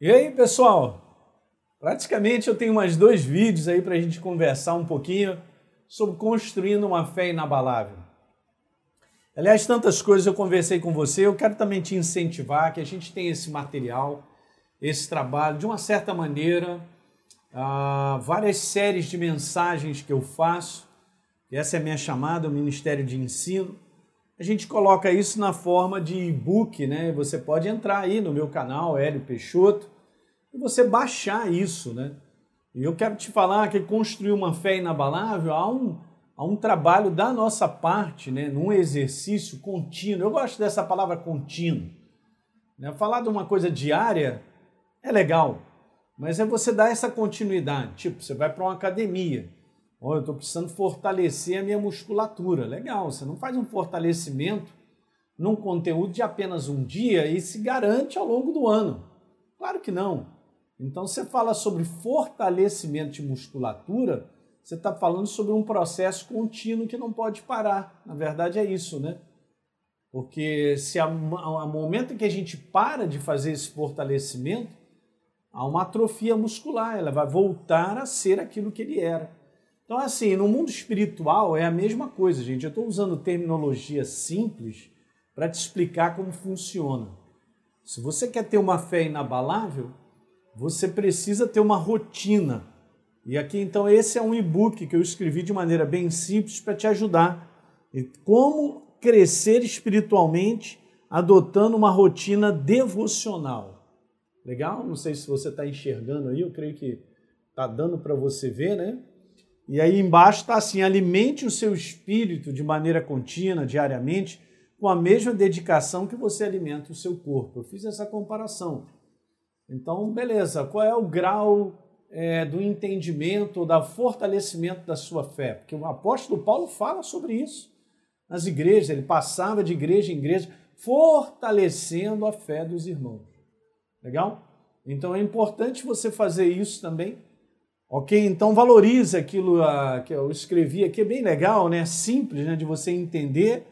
E aí, pessoal? Praticamente eu tenho mais dois vídeos aí para a gente conversar um pouquinho sobre construindo uma fé inabalável. Aliás, tantas coisas eu conversei com você, eu quero também te incentivar que a gente tenha esse material, esse trabalho, de uma certa maneira, uh, várias séries de mensagens que eu faço, essa é a minha chamada, o Ministério de Ensino. A gente coloca isso na forma de e-book, né? Você pode entrar aí no meu canal, Hélio Peixoto, e você baixar isso, né? E eu quero te falar que construir uma fé inabalável há um, há um trabalho da nossa parte, né? Num exercício contínuo. Eu gosto dessa palavra contínuo. Né? Falar de uma coisa diária é legal, mas é você dar essa continuidade. Tipo, você vai para uma academia. Oh, eu estou precisando fortalecer a minha musculatura. Legal, você não faz um fortalecimento num conteúdo de apenas um dia e se garante ao longo do ano. Claro que não. Então, você fala sobre fortalecimento de musculatura, você está falando sobre um processo contínuo que não pode parar. Na verdade, é isso, né? Porque se há momento que a gente para de fazer esse fortalecimento, há uma atrofia muscular, ela vai voltar a ser aquilo que ele era. Então, assim, no mundo espiritual é a mesma coisa, gente. Eu estou usando terminologia simples para te explicar como funciona. Se você quer ter uma fé inabalável, você precisa ter uma rotina. E aqui, então, esse é um e-book que eu escrevi de maneira bem simples para te ajudar. Como crescer espiritualmente adotando uma rotina devocional. Legal? Não sei se você está enxergando aí, eu creio que está dando para você ver, né? E aí embaixo está assim: alimente o seu espírito de maneira contínua, diariamente, com a mesma dedicação que você alimenta o seu corpo. Eu fiz essa comparação. Então, beleza, qual é o grau é, do entendimento, da fortalecimento da sua fé? Porque o apóstolo Paulo fala sobre isso nas igrejas, ele passava de igreja em igreja, fortalecendo a fé dos irmãos. Legal? Então é importante você fazer isso também Ok? Então valorize aquilo uh, que eu escrevi aqui, é bem legal, né? Simples né? de você entender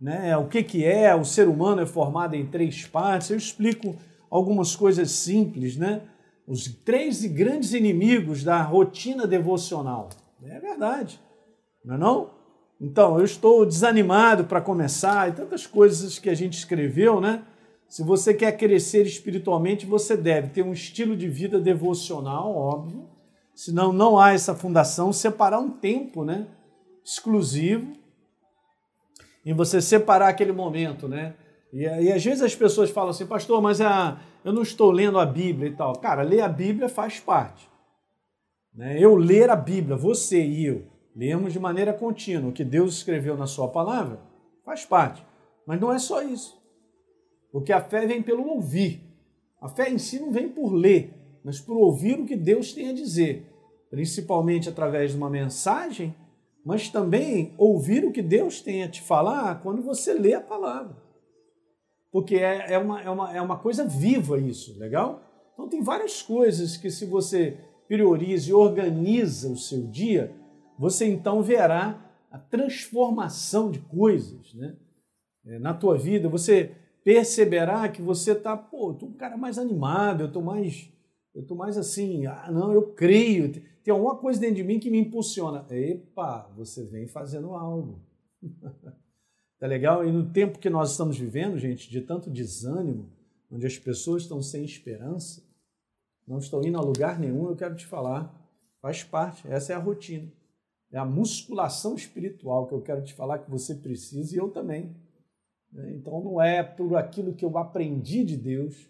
né? o que, que é, o ser humano é formado em três partes. Eu explico algumas coisas simples, né? Os três grandes inimigos da rotina devocional. É verdade, não é não? Então, eu estou desanimado para começar e tantas coisas que a gente escreveu, né? Se você quer crescer espiritualmente, você deve ter um estilo de vida devocional, óbvio, senão não há essa fundação, separar um tempo né, exclusivo em você separar aquele momento, né? E, e às vezes as pessoas falam assim, pastor, mas a, eu não estou lendo a Bíblia e tal. Cara, ler a Bíblia faz parte. Né? Eu ler a Bíblia, você e eu, lemos de maneira contínua o que Deus escreveu na sua palavra, faz parte. Mas não é só isso. Porque a fé vem pelo ouvir. A fé em si não vem por ler mas por ouvir o que Deus tem a dizer, principalmente através de uma mensagem, mas também ouvir o que Deus tem a te falar quando você lê a palavra. Porque é, é, uma, é, uma, é uma coisa viva isso, legal? Então tem várias coisas que se você prioriza e organiza o seu dia, você então verá a transformação de coisas né? É, na tua vida. Você perceberá que você está, pô, tô um cara mais animado, eu estou mais eu estou mais assim, ah, não, eu creio. Tem alguma coisa dentro de mim que me impulsiona. Epa, você vem fazendo algo. tá legal? E no tempo que nós estamos vivendo, gente, de tanto desânimo, onde as pessoas estão sem esperança, não estão indo a lugar nenhum, eu quero te falar, faz parte, essa é a rotina. É a musculação espiritual que eu quero te falar que você precisa e eu também. Então não é por aquilo que eu aprendi de Deus,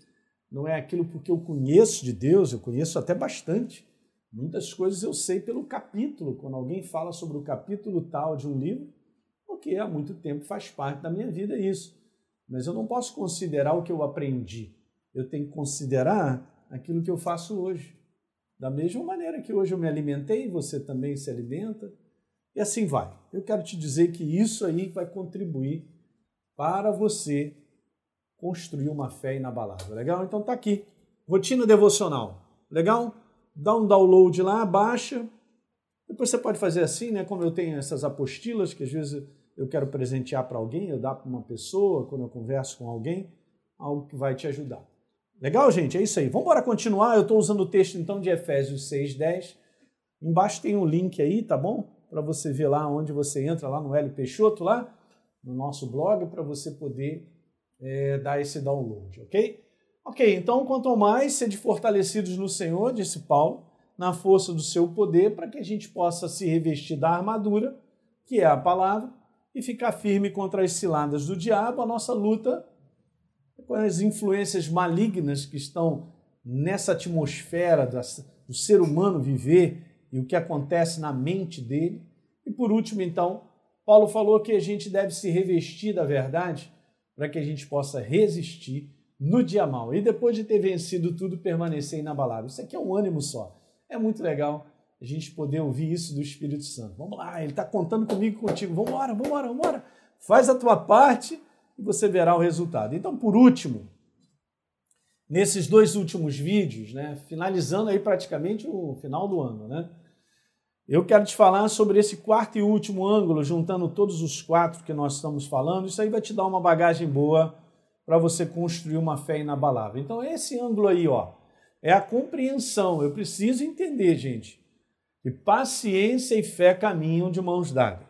não é aquilo porque eu conheço de Deus, eu conheço até bastante. Muitas coisas eu sei pelo capítulo, quando alguém fala sobre o capítulo tal de um livro, porque há muito tempo faz parte da minha vida isso. Mas eu não posso considerar o que eu aprendi. Eu tenho que considerar aquilo que eu faço hoje. Da mesma maneira que hoje eu me alimentei, você também se alimenta. E assim vai. Eu quero te dizer que isso aí vai contribuir para você construir uma fé inabalável. Legal? Então tá aqui. Rotina devocional. Legal? Dá um download lá, baixa. Depois você pode fazer assim, né? Como eu tenho essas apostilas que às vezes eu quero presentear para alguém, eu dar para uma pessoa, quando eu converso com alguém, algo que vai te ajudar. Legal, gente? É isso aí. Vamos embora continuar. Eu estou usando o texto então de Efésios 6,10. Embaixo tem um link aí, tá bom? Para você ver lá onde você entra, lá no L Peixoto, lá no nosso blog, para você poder é, dar esse download, ok? Ok, então quanto mais sede fortalecidos no Senhor, disse Paulo, na força do seu poder, para que a gente possa se revestir da armadura, que é a palavra, e ficar firme contra as ciladas do diabo, a nossa luta com as influências malignas que estão nessa atmosfera do ser humano viver e o que acontece na mente dele. E por último, então, Paulo falou que a gente deve se revestir da verdade para que a gente possa resistir no dia mal. E depois de ter vencido tudo, permanecer inabalável. Isso aqui é um ânimo só. É muito legal a gente poder ouvir isso do Espírito Santo. Vamos lá, ele está contando comigo contigo. Vamos embora, vamos embora, vamos embora. Faz a tua parte e você verá o resultado. Então, por último, nesses dois últimos vídeos, né, finalizando aí praticamente o final do ano, né, eu quero te falar sobre esse quarto e último ângulo, juntando todos os quatro que nós estamos falando. Isso aí vai te dar uma bagagem boa para você construir uma fé inabalável. Então, esse ângulo aí, ó, é a compreensão. Eu preciso entender, gente, que paciência e fé caminham de mãos dadas.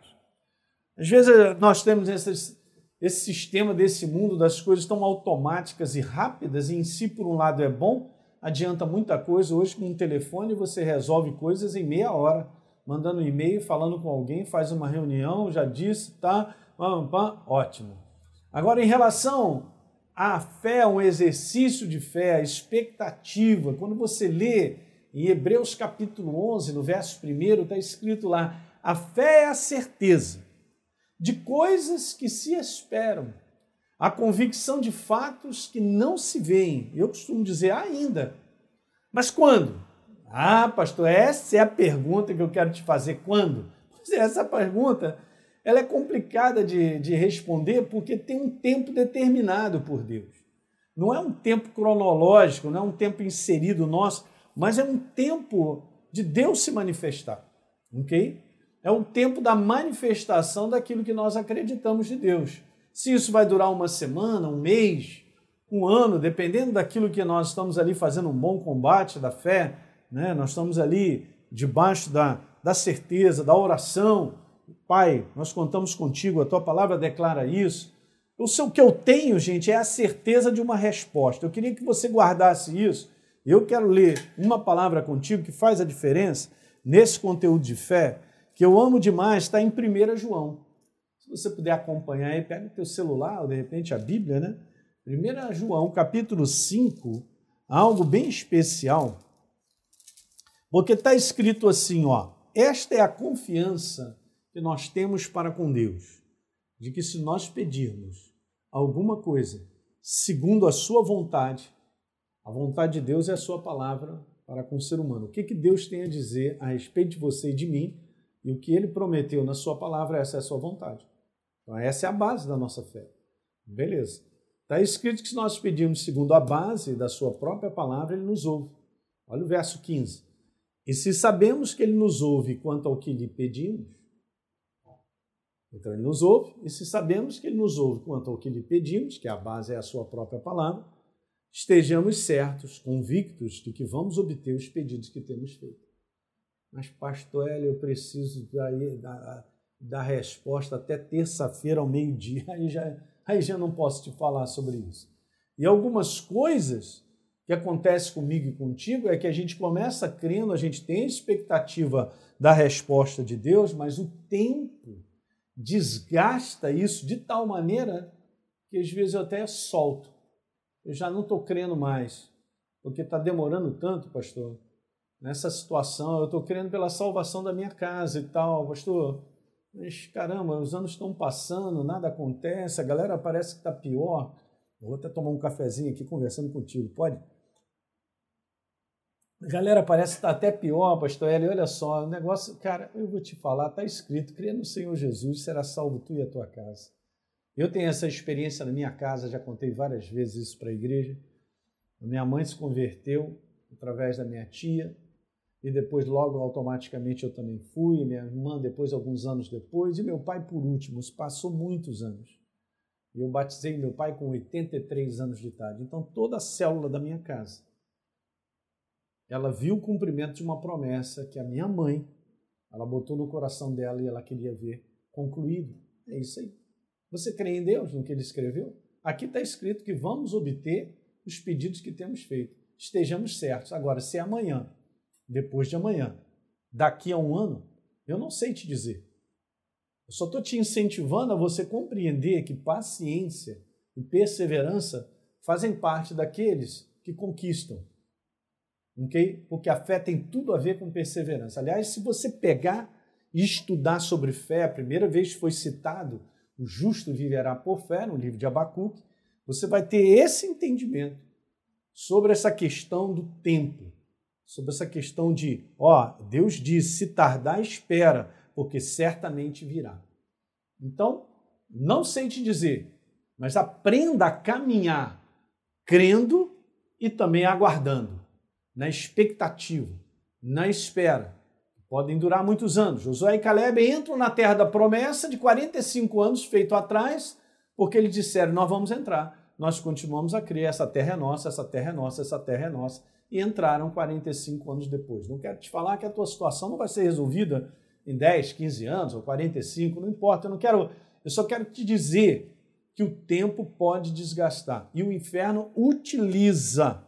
Às vezes nós temos esses esse sistema desse mundo das coisas tão automáticas e rápidas, e em si, por um lado, é bom, adianta muita coisa. Hoje, com um telefone, você resolve coisas em meia hora, mandando um e-mail, falando com alguém, faz uma reunião, já disse, tá, pam, pam, ótimo. Agora, em relação à fé, um exercício de fé, a expectativa, quando você lê em Hebreus capítulo 11, no verso 1, está escrito lá: a fé é a certeza de coisas que se esperam, a convicção de fatos que não se veem. Eu costumo dizer ainda. Mas quando? Ah, pastor, essa é a pergunta que eu quero te fazer. Quando? Pois é, essa pergunta ela é complicada de, de responder porque tem um tempo determinado por Deus. Não é um tempo cronológico, não é um tempo inserido nosso, mas é um tempo de Deus se manifestar. Ok? É o tempo da manifestação daquilo que nós acreditamos de Deus. Se isso vai durar uma semana, um mês, um ano, dependendo daquilo que nós estamos ali fazendo um bom combate da fé, né? nós estamos ali debaixo da, da certeza, da oração. Pai, nós contamos contigo, a tua palavra declara isso. O que eu tenho, gente, é a certeza de uma resposta. Eu queria que você guardasse isso. Eu quero ler uma palavra contigo que faz a diferença nesse conteúdo de fé que eu amo demais, está em 1 João. Se você puder acompanhar aí, pega o teu celular, ou de repente a Bíblia, né? 1 João, capítulo 5, algo bem especial, porque está escrito assim, ó, esta é a confiança que nós temos para com Deus, de que se nós pedirmos alguma coisa segundo a sua vontade, a vontade de Deus é a sua palavra para com o ser humano. O que, que Deus tem a dizer a respeito de você e de mim e o que ele prometeu na sua palavra, essa é a sua vontade. Então, essa é a base da nossa fé. Beleza. Está escrito que se nós pedimos segundo a base da sua própria palavra, ele nos ouve. Olha o verso 15. E se sabemos que ele nos ouve quanto ao que lhe pedimos, então ele nos ouve, e se sabemos que ele nos ouve quanto ao que lhe pedimos, que a base é a sua própria palavra, estejamos certos, convictos de que vamos obter os pedidos que temos feito. Mas, pastor Hélio, eu preciso dar, dar resposta até terça-feira ao meio-dia. Aí já, aí já não posso te falar sobre isso. E algumas coisas que acontecem comigo e contigo é que a gente começa crendo, a gente tem expectativa da resposta de Deus, mas o tempo desgasta isso de tal maneira que às vezes eu até solto. Eu já não estou crendo mais, porque está demorando tanto, pastor nessa situação, eu estou crendo pela salvação da minha casa e tal, pastor. Mas caramba, os anos estão passando, nada acontece, a galera parece que está pior. Vou até tomar um cafezinho aqui conversando contigo, pode? Galera parece que está até pior, pastor Eli, olha só, o negócio, cara, eu vou te falar, está escrito, crê no Senhor Jesus, será salvo tu e a tua casa. Eu tenho essa experiência na minha casa, já contei várias vezes isso para a igreja. minha mãe se converteu através da minha tia, e depois logo automaticamente eu também fui, minha irmã depois alguns anos depois e meu pai por último, passou muitos anos. Eu batizei meu pai com 83 anos de idade. Então toda a célula da minha casa, ela viu o cumprimento de uma promessa que a minha mãe, ela botou no coração dela e ela queria ver concluído. É isso aí. Você crê em Deus, no que ele escreveu? Aqui está escrito que vamos obter os pedidos que temos feito. Estejamos certos. Agora, se é amanhã, depois de amanhã, daqui a um ano, eu não sei te dizer. Eu só estou te incentivando a você compreender que paciência e perseverança fazem parte daqueles que conquistam. Okay? Porque a fé tem tudo a ver com perseverança. Aliás, se você pegar e estudar sobre fé, a primeira vez que foi citado o justo viverá por fé, no livro de Abacuque, você vai ter esse entendimento sobre essa questão do tempo, sobre essa questão de, ó, Deus diz, se tardar, espera, porque certamente virá. Então, não sei te dizer, mas aprenda a caminhar crendo e também aguardando, na expectativa, na espera. Podem durar muitos anos. Josué e Caleb entram na terra da promessa de 45 anos feito atrás, porque eles disseram: Nós vamos entrar. Nós continuamos a crer, essa terra é nossa, essa terra é nossa, essa terra é nossa. E entraram 45 anos depois. Não quero te falar que a tua situação não vai ser resolvida em 10, 15 anos ou 45, não importa, eu não quero, eu só quero te dizer que o tempo pode desgastar e o inferno utiliza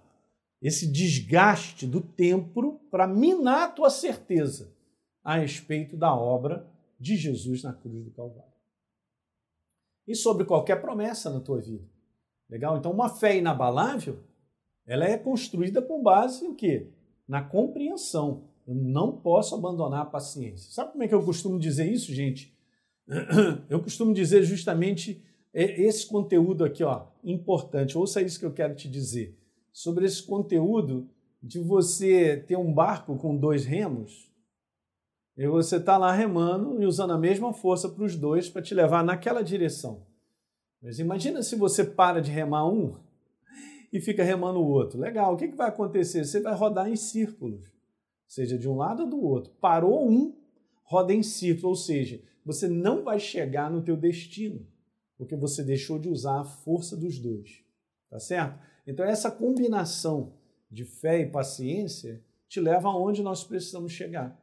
esse desgaste do tempo para minar a tua certeza a respeito da obra de Jesus na cruz do Calvário. E sobre qualquer promessa na tua vida. Legal? Então, uma fé inabalável, ela é construída com base em quê? Na compreensão eu não posso abandonar a paciência. Sabe como é que eu costumo dizer isso, gente? Eu costumo dizer justamente esse conteúdo aqui, ó, importante. Ouça isso que eu quero te dizer. Sobre esse conteúdo de você ter um barco com dois remos e você está lá remando e usando a mesma força para os dois para te levar naquela direção. Mas imagina se você para de remar um e fica remando o outro. Legal, o que, que vai acontecer? Você vai rodar em círculos seja de um lado ou do outro. Parou um, roda em círculo, ou seja, você não vai chegar no teu destino, porque você deixou de usar a força dos dois. Tá certo? Então essa combinação de fé e paciência te leva aonde nós precisamos chegar.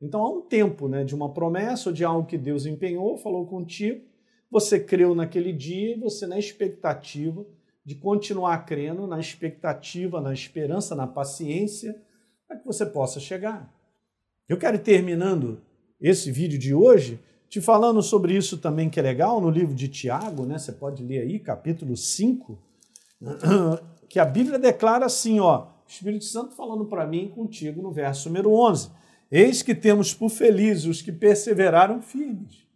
Então há um tempo, né, de uma promessa ou de algo que Deus empenhou, falou contigo, você creu naquele dia e você na expectativa de continuar crendo, na expectativa, na esperança, na paciência, para que você possa chegar. Eu quero ir terminando esse vídeo de hoje te falando sobre isso também que é legal no livro de Tiago, né? Você pode ler aí, capítulo 5, que a Bíblia declara assim, ó, Espírito Santo falando para mim contigo no verso número 11. Eis que temos por felizes os que perseveraram firmes.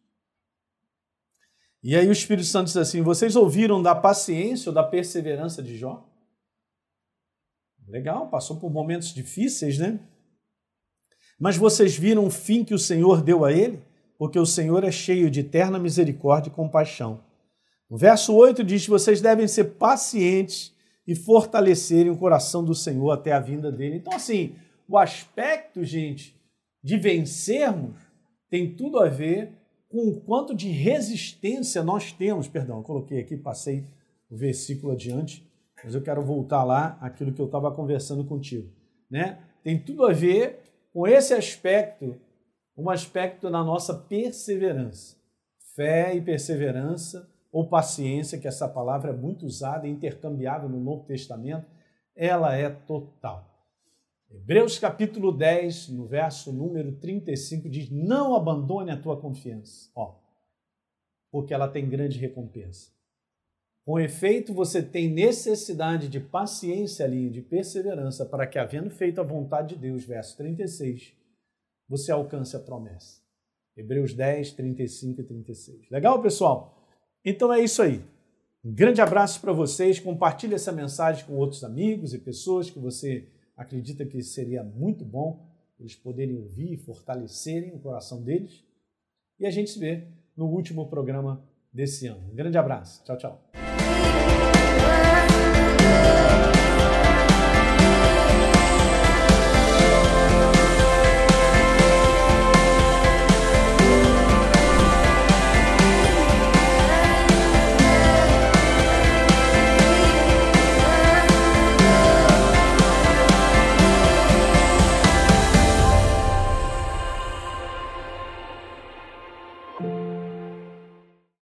E aí o Espírito Santo diz assim: Vocês ouviram da paciência ou da perseverança de Jó? Legal, passou por momentos difíceis, né? Mas vocês viram o fim que o Senhor deu a ele? Porque o Senhor é cheio de eterna misericórdia e compaixão. No verso 8 diz: Vocês devem ser pacientes e fortalecerem o coração do Senhor até a vinda dele. Então, assim, o aspecto, gente, de vencermos tem tudo a ver com o quanto de resistência nós temos. Perdão, coloquei aqui, passei o versículo adiante mas eu quero voltar lá aquilo que eu estava conversando contigo, né? Tem tudo a ver com esse aspecto, um aspecto na nossa perseverança. Fé e perseverança ou paciência, que essa palavra é muito usada e intercambiável no Novo Testamento, ela é total. Hebreus capítulo 10, no verso número 35, diz: Não abandone a tua confiança, ó, porque ela tem grande recompensa. Com efeito, você tem necessidade de paciência ali, de perseverança, para que, havendo feito a vontade de Deus, verso 36, você alcance a promessa. Hebreus 10, 35 e 36. Legal, pessoal? Então é isso aí. Um grande abraço para vocês. Compartilhe essa mensagem com outros amigos e pessoas que você acredita que seria muito bom eles poderem ouvir e fortalecerem o coração deles. E a gente se vê no último programa desse ano. Um grande abraço. Tchau, tchau. Thank you.